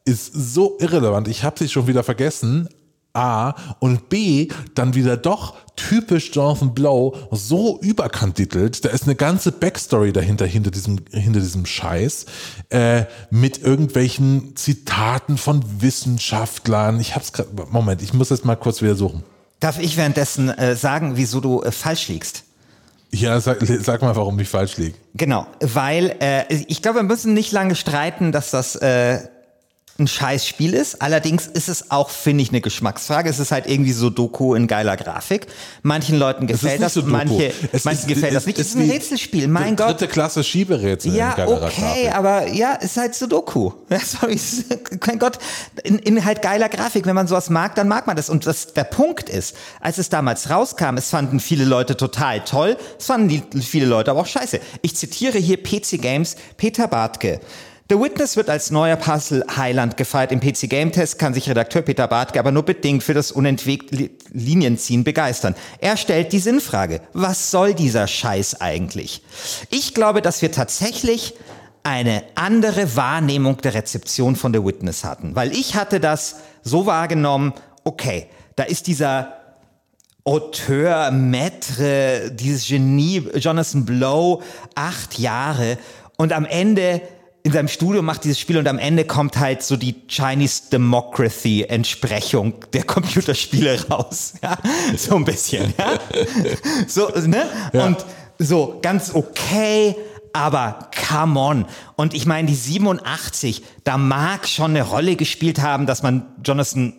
ist so irrelevant. Ich habe sie schon wieder vergessen, A und B dann wieder doch typisch Jonathan Blow so überkandidelt. Da ist eine ganze Backstory dahinter, hinter diesem, hinter diesem Scheiß, äh, mit irgendwelchen Zitaten von Wissenschaftlern. Ich hab's gerade, Moment, ich muss jetzt mal kurz wieder suchen. Darf ich währenddessen äh, sagen, wieso du äh, falsch liegst? Ja, sag, sag, mal, warum ich falsch liege. Genau, weil äh, ich glaube, wir müssen nicht lange streiten, dass das äh, ein scheiß Spiel ist. Allerdings ist es auch, finde ich, eine Geschmacksfrage. Es ist halt irgendwie so Doku in geiler Grafik. Manchen Leuten gefällt das, so manche, manchen gefällt das nicht. Es ist ein Rätselspiel, mein Gott. Dritte Klasse Schieberätsel ja, in geiler okay, Grafik. aber ja, ist halt so Doku. (laughs) Ja, sorry, mein Gott, in, in halt geiler Grafik. Wenn man sowas mag, dann mag man das. Und das, der Punkt ist, als es damals rauskam, es fanden viele Leute total toll, es fanden die, viele Leute aber auch scheiße. Ich zitiere hier PC Games Peter Bartke. The Witness wird als neuer Puzzle Highland gefeiert. Im PC Game Test kann sich Redakteur Peter Bartke aber nur bedingt für das unentwegte Linienziehen begeistern. Er stellt die Sinnfrage. Was soll dieser Scheiß eigentlich? Ich glaube, dass wir tatsächlich eine andere Wahrnehmung der Rezeption von The Witness hatten. Weil ich hatte das so wahrgenommen, okay, da ist dieser Auteur, Maître, dieses Genie, Jonathan Blow, acht Jahre und am Ende in seinem Studio macht dieses Spiel und am Ende kommt halt so die Chinese Democracy Entsprechung der Computerspiele raus. (laughs) Ja? So ein bisschen, ja. So, ne? Ja. Und so ganz okay, aber come on. Und ich meine, die 87, da mag schon eine Rolle gespielt haben, dass man Jonathan,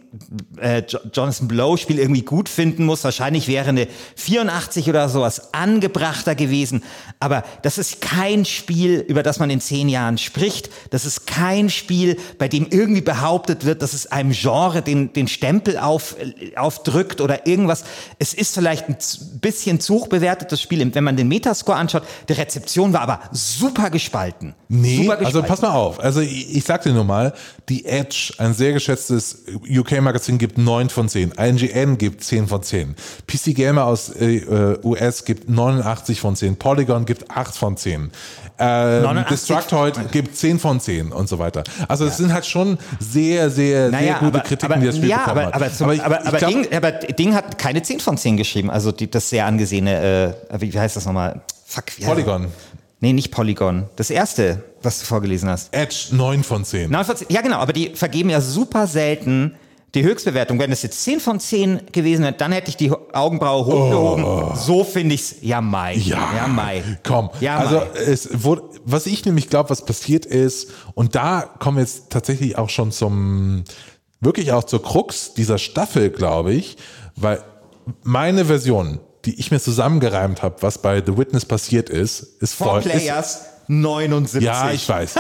äh, Jonathan Blow Spiel irgendwie gut finden muss. Wahrscheinlich wäre eine 84 oder sowas angebrachter gewesen. Aber das ist kein Spiel, über das man in zehn Jahren spricht. Das ist kein Spiel, bei dem irgendwie behauptet wird, dass es einem Genre den, den Stempel auf, aufdrückt oder irgendwas. Es ist vielleicht ein bisschen zu hoch bewertetes Spiel, wenn man den Metascore anschaut. Die Rezeption war aber super gespalten. Super also pass mal auf. Also ich, ich sag dir nur mal, die Edge, ein sehr geschätztes UK-Magazin, gibt 9 von 10. INGN gibt 10 von 10. PC Gamer aus äh, US gibt 89 von 10. Polygon gibt 8 von 10. Ähm, Destructoid gibt 10 von 10 und so weiter. Also es ja. sind halt schon sehr, sehr, naja, sehr gute aber, Kritiken, aber, die das Spiel ja, bekommen aber, aber, zum, aber, ich, aber, ich glaub, Ding, aber Ding hat keine 10 von 10 geschrieben. Also die, das sehr angesehene, äh, wie heißt das nochmal? Fuck, wie Polygon. Nee, nicht Polygon. Das erste, was du vorgelesen hast. Edge 9 von 10. 9 von 10. Ja, genau, aber die vergeben ja super selten die Höchstbewertung. Wenn es jetzt 10 von 10 gewesen wäre, dann hätte ich die Augenbraue hochgehoben. Oh. So finde ich es. Ja, Mai. Ja, ja Mai. Komm. Ja, also, es wurde, was ich nämlich glaube, was passiert ist, und da kommen wir jetzt tatsächlich auch schon zum, wirklich auch zur Krux dieser Staffel, glaube ich, weil meine Version die ich mir zusammengereimt habe, was bei The Witness passiert ist, ist Four Players 79. Ja, ich weiß.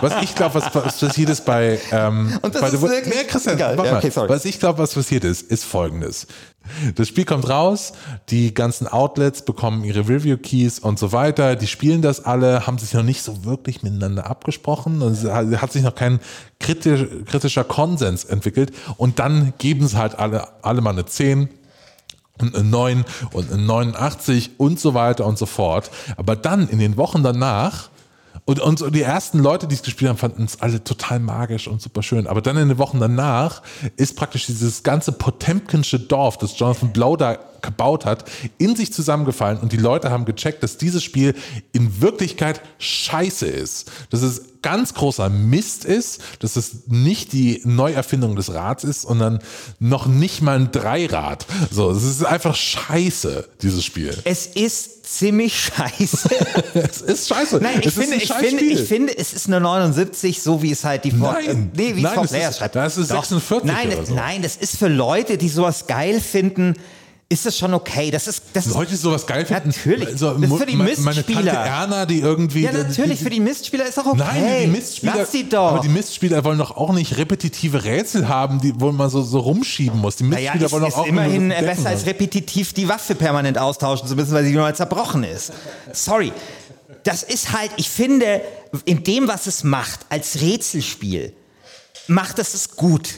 was ich glaube, was, was, passiert ist bei, ähm, (laughs) Und das bei ist The Witness. Nee, Christian, ja, okay, sorry. Was ich glaube, was passiert ist, ist folgendes. Das Spiel kommt raus, die ganzen Outlets bekommen ihre Review Keys und so weiter. Die spielen das alle, haben sich noch nicht so wirklich miteinander abgesprochen. Es hat sich noch kein kritisch, kritischer Konsens entwickelt. Und dann geben sie halt alle, alle mal eine 10 und eine 9 und eine 89 und so weiter und so fort. Aber dann in den Wochen danach und, und die ersten Leute, die es gespielt haben, fanden es alle total magisch und super schön. Aber dann in den Wochen danach ist praktisch dieses ganze Potemkinsche Dorf, das Jonathan Blow da gebaut hat, in sich zusammengefallen und die Leute haben gecheckt, dass dieses Spiel in Wirklichkeit scheiße ist. Dass es ganz großer Mist ist, dass es nicht die Neuerfindung des Rads ist, sondern noch nicht mal ein Dreirad. So, es ist einfach scheiße, dieses Spiel. Es ist ziemlich scheiße. (laughs) es ist scheiße. Nein, ich es finde, ich finde, ich finde, es ist eine 79, so wie es halt die Nein, äh, nee, wie nein, es das Player ist- schreibt. das ist Doch. 46 nein, so. nein, das ist für Leute, die sowas geil finden, ist das schon okay. Das ist, das ist Leute, die sowas geil finden. Natürlich. So, Das ist für die me- meine Tante Mistspieler. Erna, die irgendwie. ja, natürlich, die, für die Mistspieler ist auch okay. Nein, die Mistspieler, Lass sie doch. aber die Mistspieler wollen doch auch nicht repetitive Rätsel haben, die, wo man so, so rumschieben muss. Die naja, Mistspieler ist, wollen ist doch auch immerhin besser als repetitiv die Waffe permanent austauschen zu müssen, weil sie nur mal zerbrochen ist. Sorry. Das ist halt, ich finde, in dem, was es macht, als Rätselspiel, macht es es gut.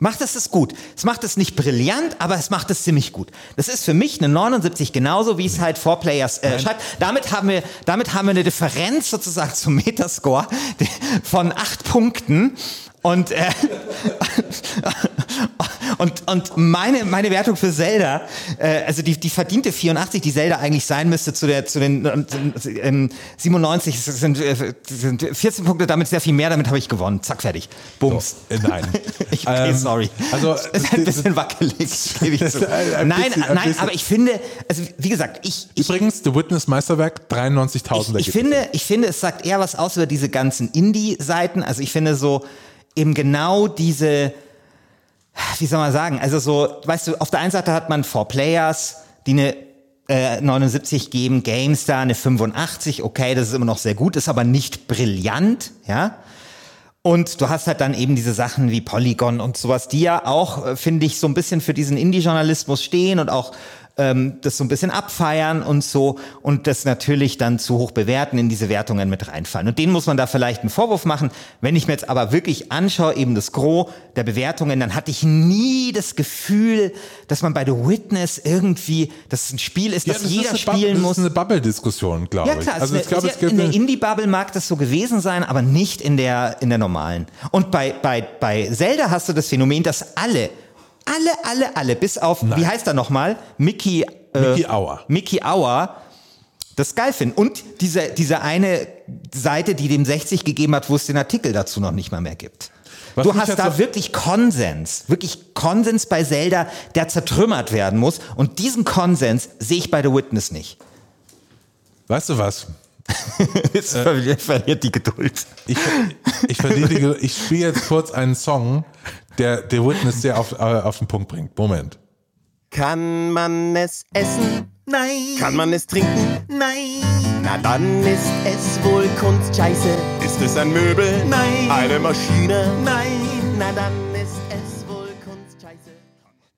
Macht es es gut. Es macht es nicht brillant, aber es macht es ziemlich gut. Das ist für mich eine 79 genauso, wie es halt Four Players äh, schreibt. Damit haben wir, damit haben wir eine Differenz sozusagen zum Metascore (laughs) von acht Punkten. Und, äh, (laughs) und, und meine, meine Wertung für Zelda, äh, also die, die verdiente 84, die Zelda eigentlich sein müsste zu, der, zu den äh, ähm, 97, das sind, äh, das sind 14 Punkte, damit sehr viel mehr, damit habe ich gewonnen. Zack, fertig. Bums. Äh, Nein. (laughs) Ich, okay, Ähm, sorry. also, ist ein bisschen wackelig, gebe ich zu. Ein- ein Nein, bisschen- ein nein, aber ich finde, also wie gesagt, ich, ich Übrigens, The Witness Meisterwerk, 93.000 ich, ich finde, ich finde, es sagt eher was aus über diese ganzen Indie-Seiten. Also ich finde so eben genau diese, wie soll man sagen, also so, weißt du, auf der einen Seite hat man Four Players, die eine äh, 79 geben, GameStar eine 85, okay, das ist immer noch sehr gut, ist aber nicht brillant, ja. Und du hast halt dann eben diese Sachen wie Polygon und sowas, die ja auch, äh, finde ich, so ein bisschen für diesen Indie-Journalismus stehen und auch ähm, das so ein bisschen abfeiern und so und das natürlich dann zu hoch bewerten, in diese Wertungen mit reinfallen. Und denen muss man da vielleicht einen Vorwurf machen. Wenn ich mir jetzt aber wirklich anschaue, eben das Gros der Bewertungen, dann hatte ich nie das Gefühl, dass man bei The Witness irgendwie, dass es ein Spiel ist, Ja, das ist jeder eine spielen Bubble, muss. Das ist eine Bubble-Diskussion, glaube Ja ich. klar, also es ich glaube, ist es gibt in der eine, Indie-Bubble mag das so gewesen sein, aber nicht in der, in der normalen. Und bei, bei, bei Zelda hast du das Phänomen, dass alle, alle, alle, alle, bis auf, wie heißt er nochmal? Mickey, äh, Mickey Auer. Mickey Auer, das geil finden. Und diese, diese eine Seite, die dem 60 gegeben hat, wo es den Artikel dazu noch nicht mal mehr gibt. Was du hast da wirklich Konsens, wirklich Konsens bei Zelda, der zertrümmert werden muss. Und diesen Konsens sehe ich bei The Witness nicht. weißt du was? (laughs) Jetzt ver- verliert die Geduld. Ich, ich, verliere die Ge- ich spiele jetzt kurz einen Song, der The Witness sehr auf, äh, auf den Punkt bringt. Moment. Kann man es essen? Nein. Kann man es trinken? Nein. Na dann ist es wohl Kunstscheiße. Ist es ein Möbel? Nein. Eine Maschine? Nein. Na dann ist es wohl Kunstscheiße.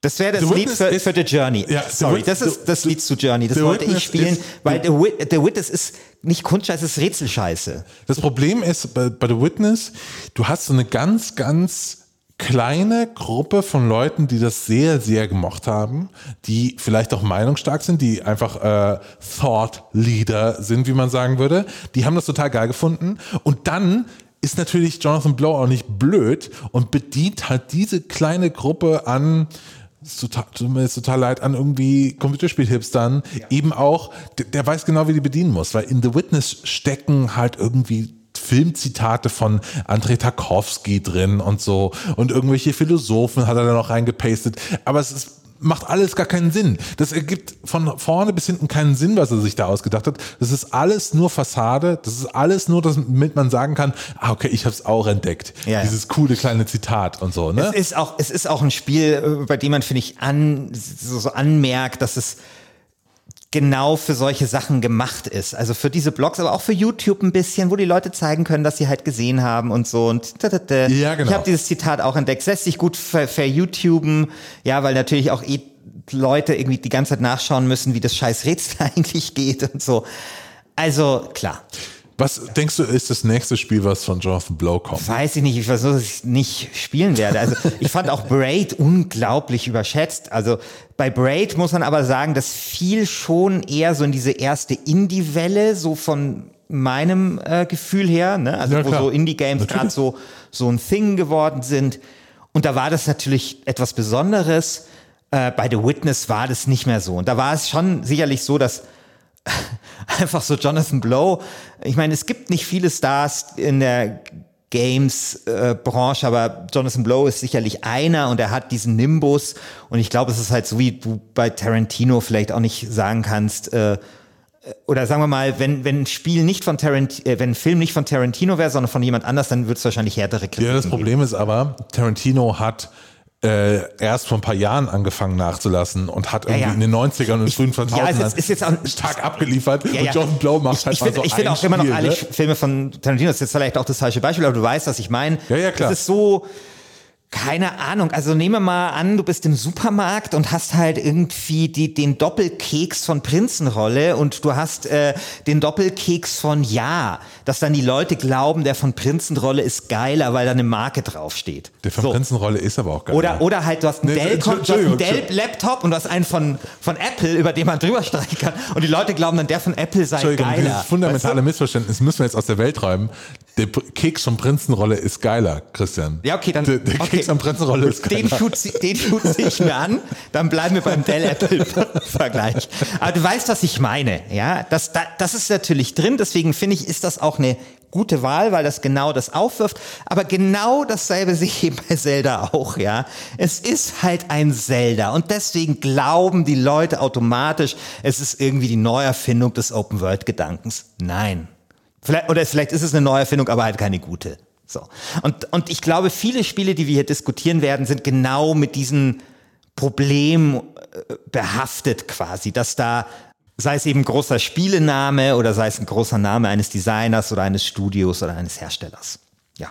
Das wäre das The Lied für, ist- für The Journey. Ja, The Sorry, Wit- das ist The- das Lied zu Journey. Das The wollte ich spielen, ist- weil The, The Witness ist nicht Kunstscheiße, es ist Rätselscheiße. Das Problem ist bei, bei The Witness, du hast so eine ganz, ganz kleine Gruppe von Leuten, die das sehr, sehr gemocht haben, die vielleicht auch meinungsstark sind, die einfach äh, Thought Leader sind, wie man sagen würde. Die haben das total geil gefunden. Und dann ist natürlich Jonathan Blow auch nicht blöd und bedient halt diese kleine Gruppe an es ist total, tut mir jetzt total leid an irgendwie Computerspiel-Hipstern, eben auch, der, der weiß genau, wie die bedienen muss, weil in The Witness stecken halt irgendwie Filmzitate von Andrei Tarkovsky drin und so und irgendwelche Philosophen hat er da noch reingepastet, aber es ist macht alles gar keinen Sinn. Das ergibt von vorne bis hinten keinen Sinn, was er sich da ausgedacht hat. Das ist alles nur Fassade. Das ist alles nur, damit man sagen kann, ah, okay, ich habe es auch entdeckt. Ja, ja. Dieses coole kleine Zitat und so. Ne? Es ist auch, es ist auch ein Spiel, äh, bei dem man, finde ich, an, so, so anmerkt, dass es genau für solche Sachen gemacht ist. Also für diese Blogs, aber auch für YouTube ein bisschen, wo die Leute zeigen können, dass sie halt gesehen haben und so. Und. Ja, genau. Ich habe dieses Zitat auch entdeckt. Es lässt sich gut ver, ver YouTuben, ja, weil natürlich auch eh Leute irgendwie die ganze Zeit nachschauen müssen, wie das scheiß Rätsel (laughs) eigentlich geht und so. Also klar. Was denkst du, ist das nächste Spiel, was von Jonathan Blow kommt? Weiß ich nicht. Ich versuche, dass ich nicht spielen werde. Also ich fand auch Braid unglaublich überschätzt. Also bei Braid muss man aber sagen, das fiel schon eher so in diese erste Indie-Welle, so von meinem äh, Gefühl her, ne? Also ja, wo so Indie-Games gerade so so ein Thing geworden sind. Und da war das natürlich etwas Besonderes. Äh, bei The Witness war das nicht mehr so. Und da war es schon sicherlich so, dass (laughs) einfach so Jonathan Blow. Ich meine, es gibt nicht viele Stars in der Games-Branche, äh, aber Jonathan Blow ist sicherlich einer und er hat diesen Nimbus. Und ich glaube, es ist halt so, wie du bei Tarantino vielleicht auch nicht sagen kannst, äh, oder sagen wir mal, wenn, wenn ein Spiel nicht von Tarantino, äh, wenn ein Film nicht von Tarantino wäre, sondern von jemand anders, dann würde es wahrscheinlich härtere Kritiken Ja, das Problem geben. ist aber, Tarantino hat äh, erst vor ein paar Jahren angefangen nachzulassen und hat irgendwie ja, ja. in den 90ern und frühen 2000ern ja, also ist jetzt auch, stark abgeliefert ja, und John Blow macht ich, halt ich find, so Ich finde auch immer noch alle ne? Filme von Tarantino, das ist jetzt vielleicht auch das falsche Beispiel, aber du weißt, was ich meine. Ja, ja, klar. Das ist so, keine Ahnung. Also nehme mal an, du bist im Supermarkt und hast halt irgendwie die, den Doppelkeks von Prinzenrolle und du hast äh, den Doppelkeks von Ja, dass dann die Leute glauben, der von Prinzenrolle ist geiler, weil da eine Marke draufsteht. Der von so. Prinzenrolle ist aber auch geil. Oder, oder halt, du hast einen nee, Dell-Laptop Dell und du hast einen von, von Apple, über den man drüber streichen kann und die Leute glauben dann, der von Apple sei geiler. Dieses fundamentale weißt du? Missverständnis müssen wir jetzt aus der Welt räumen. Der Keks von Prinzenrolle ist geiler, Christian. Ja, okay, dann. Der, der okay. Keks am Prinzenrolle ist geiler. Den tut den tut's ich mir an. Dann bleiben wir beim Dell-Apple-Vergleich. (laughs) Aber du weißt, was ich meine, ja? Das, das ist natürlich drin. Deswegen finde ich, ist das auch eine gute Wahl, weil das genau das aufwirft. Aber genau dasselbe (laughs) sehe ich bei Zelda auch, ja. Es ist halt ein Zelda und deswegen glauben die Leute automatisch, es ist irgendwie die Neuerfindung des Open-World-Gedankens. Nein. Vielleicht, oder vielleicht ist es eine Neuerfindung, aber halt keine gute. So. Und, und ich glaube, viele Spiele, die wir hier diskutieren werden, sind genau mit diesem Problem äh, behaftet quasi, dass da sei es eben großer Spielename oder sei es ein großer Name eines Designers oder eines Studios oder eines Herstellers. Ja.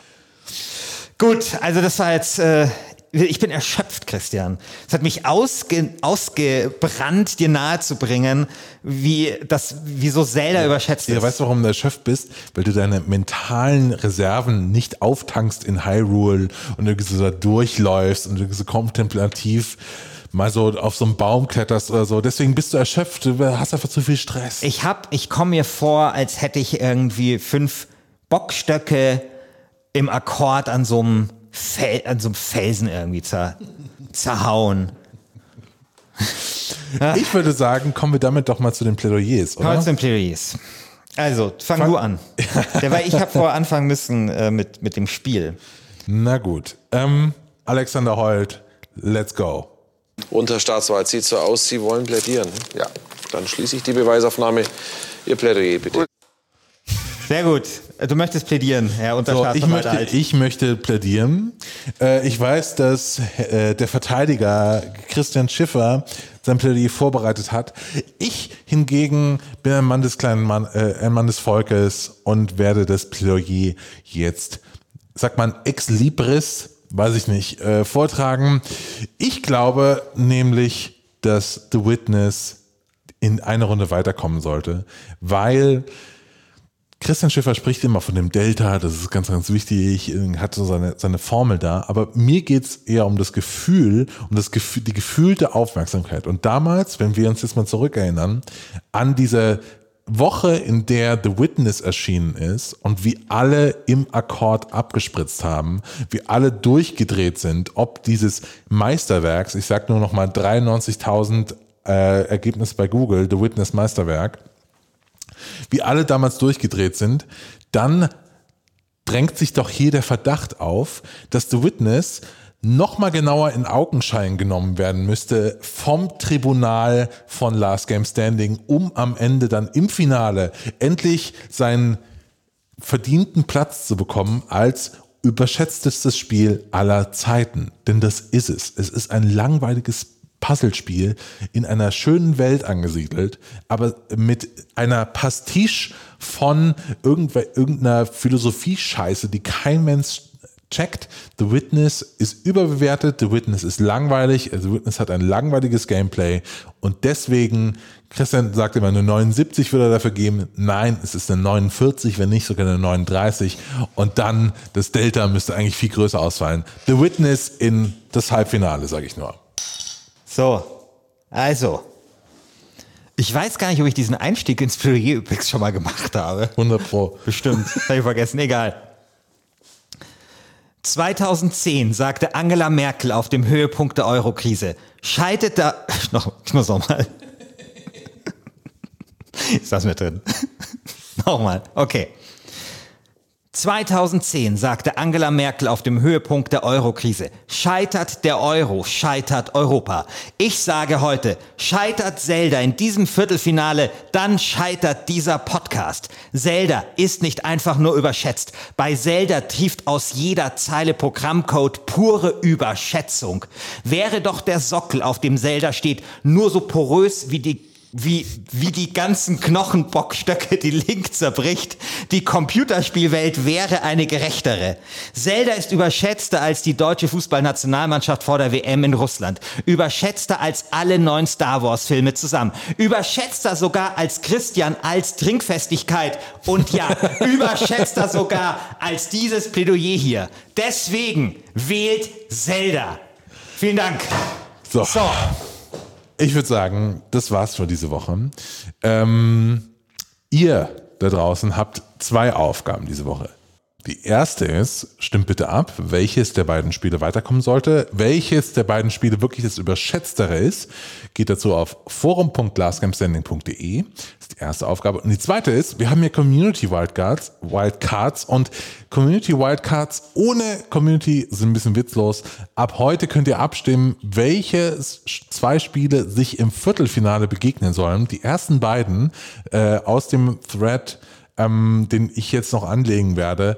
Gut, also das war jetzt äh, ich bin erschöpft, Christian. Es hat mich ausge, ausgebrannt, dir nahezubringen, wie das, wie so Zelda ja, überschätzt ist. Ja, weißt du, warum du erschöpft bist? Weil du deine mentalen Reserven nicht auftankst in Hyrule und du so da durchläufst und du so kontemplativ mal so auf so einen Baum kletterst oder so. Deswegen bist du erschöpft, du hast einfach zu viel Stress. Ich hab, ich komme mir vor, als hätte ich irgendwie fünf Bockstöcke im Akkord an so einem Fel an so einem Felsen irgendwie zer zerhauen. Ich würde sagen, kommen wir damit doch mal zu den Plädoyers, oder? Kommen wir zu den Plädoyers. Also, fang, fang du an. (laughs) Der, weil ich habe vorher anfangen müssen äh, mit, mit dem Spiel. Na gut. Ähm, Alexander Holt, let's go. Unterstaatswahl sieht so aus, Sie wollen plädieren. Ja, dann schließe ich die Beweisaufnahme. Ihr Plädoyer bitte. Sehr gut. Du möchtest plädieren, Herr Unterstaatsverwalter. So, ich, möchte, ich möchte plädieren. Äh, ich weiß, dass äh, der Verteidiger Christian Schiffer sein Plädoyer vorbereitet hat. Ich hingegen bin ein Mann des kleinen Mann, äh, ein Mann des Volkes und werde das Plädoyer jetzt, sagt man, ex libris, weiß ich nicht, vortragen. Ich glaube nämlich, dass The Witness in eine Runde weiterkommen sollte, weil Christian Schiffer spricht immer von dem Delta, das ist ganz, ganz wichtig, hat so seine, seine Formel da, aber mir geht's eher um das Gefühl, um das Gefühl, die gefühlte Aufmerksamkeit. Und damals, wenn wir uns jetzt mal zurückerinnern, an diese Woche, in der The Witness erschienen ist und wie alle im Akkord abgespritzt haben, wie alle durchgedreht sind, ob dieses Meisterwerks, ich sag nur noch mal 93.000 äh, Ergebnisse bei Google, The Witness Meisterwerk, wie alle damals durchgedreht sind, dann drängt sich doch hier der Verdacht auf, dass The Witness nochmal genauer in Augenschein genommen werden müsste vom Tribunal von Last Game Standing, um am Ende dann im Finale endlich seinen verdienten Platz zu bekommen als überschätztestes Spiel aller Zeiten. Denn das ist es. Es ist ein langweiliges Puzzlespiel in einer schönen Welt angesiedelt, aber mit einer Pastiche von irgendeiner Philosophie-Scheiße, die kein Mensch checkt. The Witness ist überbewertet, The Witness ist langweilig, The Witness hat ein langweiliges Gameplay und deswegen, Christian sagt immer, eine 79 würde er dafür geben. Nein, es ist eine 49, wenn nicht sogar eine 39 und dann das Delta müsste eigentlich viel größer ausfallen. The Witness in das Halbfinale, sage ich nur. So, also, ich weiß gar nicht, ob ich diesen Einstieg ins Plädoyer übrigens schon mal gemacht habe. 100 Pro. Bestimmt. (laughs) Habe ich vergessen. Egal. 2010 sagte Angela Merkel auf dem Höhepunkt der Eurokrise, scheidet da, (laughs) noch, ich muss nochmal. (laughs) Ist das mit drin? nochmal, okay. 2010 sagte Angela Merkel auf dem Höhepunkt der Eurokrise, scheitert der Euro, scheitert Europa. Ich sage heute, scheitert Zelda in diesem Viertelfinale, dann scheitert dieser Podcast. Zelda ist nicht einfach nur überschätzt. Bei Zelda trieft aus jeder Zeile Programmcode pure Überschätzung. Wäre doch der Sockel, auf dem Zelda steht, nur so porös wie die wie, wie die ganzen Knochenbockstöcke die Link zerbricht. Die Computerspielwelt wäre eine gerechtere. Zelda ist überschätzter als die deutsche Fußballnationalmannschaft vor der WM in Russland. Überschätzter als alle neun Star Wars Filme zusammen. Überschätzter sogar als Christian als Trinkfestigkeit. Und ja, (laughs) überschätzter sogar als dieses Plädoyer hier. Deswegen wählt Zelda. Vielen Dank. So. so. Ich würde sagen, das war's für diese Woche. Ähm, ihr da draußen habt zwei Aufgaben diese Woche. Die erste ist, stimmt bitte ab, welches der beiden Spiele weiterkommen sollte. Welches der beiden Spiele wirklich das überschätztere ist, geht dazu auf forum.glassgamestanding.de. Das ist die erste Aufgabe. Und die zweite ist, wir haben hier Community Wildcards, Wildcards und Community Wildcards ohne Community sind ein bisschen witzlos. Ab heute könnt ihr abstimmen, welche zwei Spiele sich im Viertelfinale begegnen sollen. Die ersten beiden äh, aus dem Thread ähm, den ich jetzt noch anlegen werde,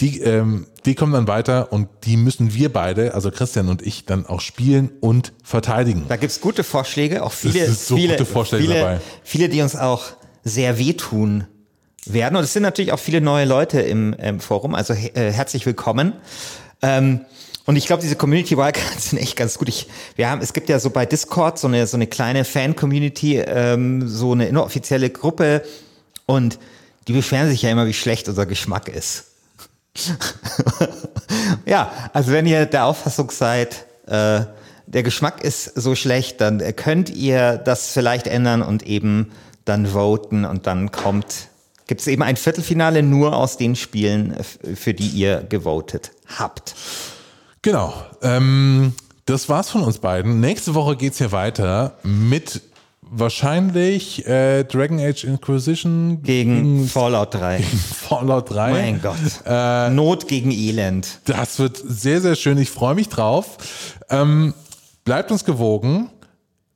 die, ähm, die kommen dann weiter und die müssen wir beide, also Christian und ich, dann auch spielen und verteidigen. Da gibt's gute Vorschläge, auch viele, so viele, viele, dabei. viele, die uns auch sehr wehtun werden. Und es sind natürlich auch viele neue Leute im, im Forum, also äh, herzlich willkommen. Ähm, und ich glaube, diese Community Wildcards (laughs) sind echt ganz gut. Ich, wir haben, es gibt ja so bei Discord so eine so eine kleine Fan-Community, ähm, so eine inoffizielle Gruppe und die beschweren sich ja immer, wie schlecht unser Geschmack ist. (laughs) ja, also wenn ihr der Auffassung seid, äh, der Geschmack ist so schlecht, dann könnt ihr das vielleicht ändern und eben dann voten und dann kommt, gibt es eben ein Viertelfinale nur aus den Spielen, für die ihr gewotet habt. Genau. Ähm, das war's von uns beiden. Nächste Woche geht's hier weiter mit Wahrscheinlich äh, Dragon Age Inquisition gegen, gegen Fallout 3. (laughs) Gegen Fallout 3. Mein Gott. Äh, Not gegen Elend. Das wird sehr, sehr schön. Ich freue mich drauf. Ähm, bleibt uns gewogen.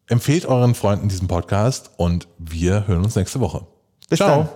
Empfehlt euren Freunden diesen Podcast und wir hören uns nächste Woche. Bis Ciao. dann.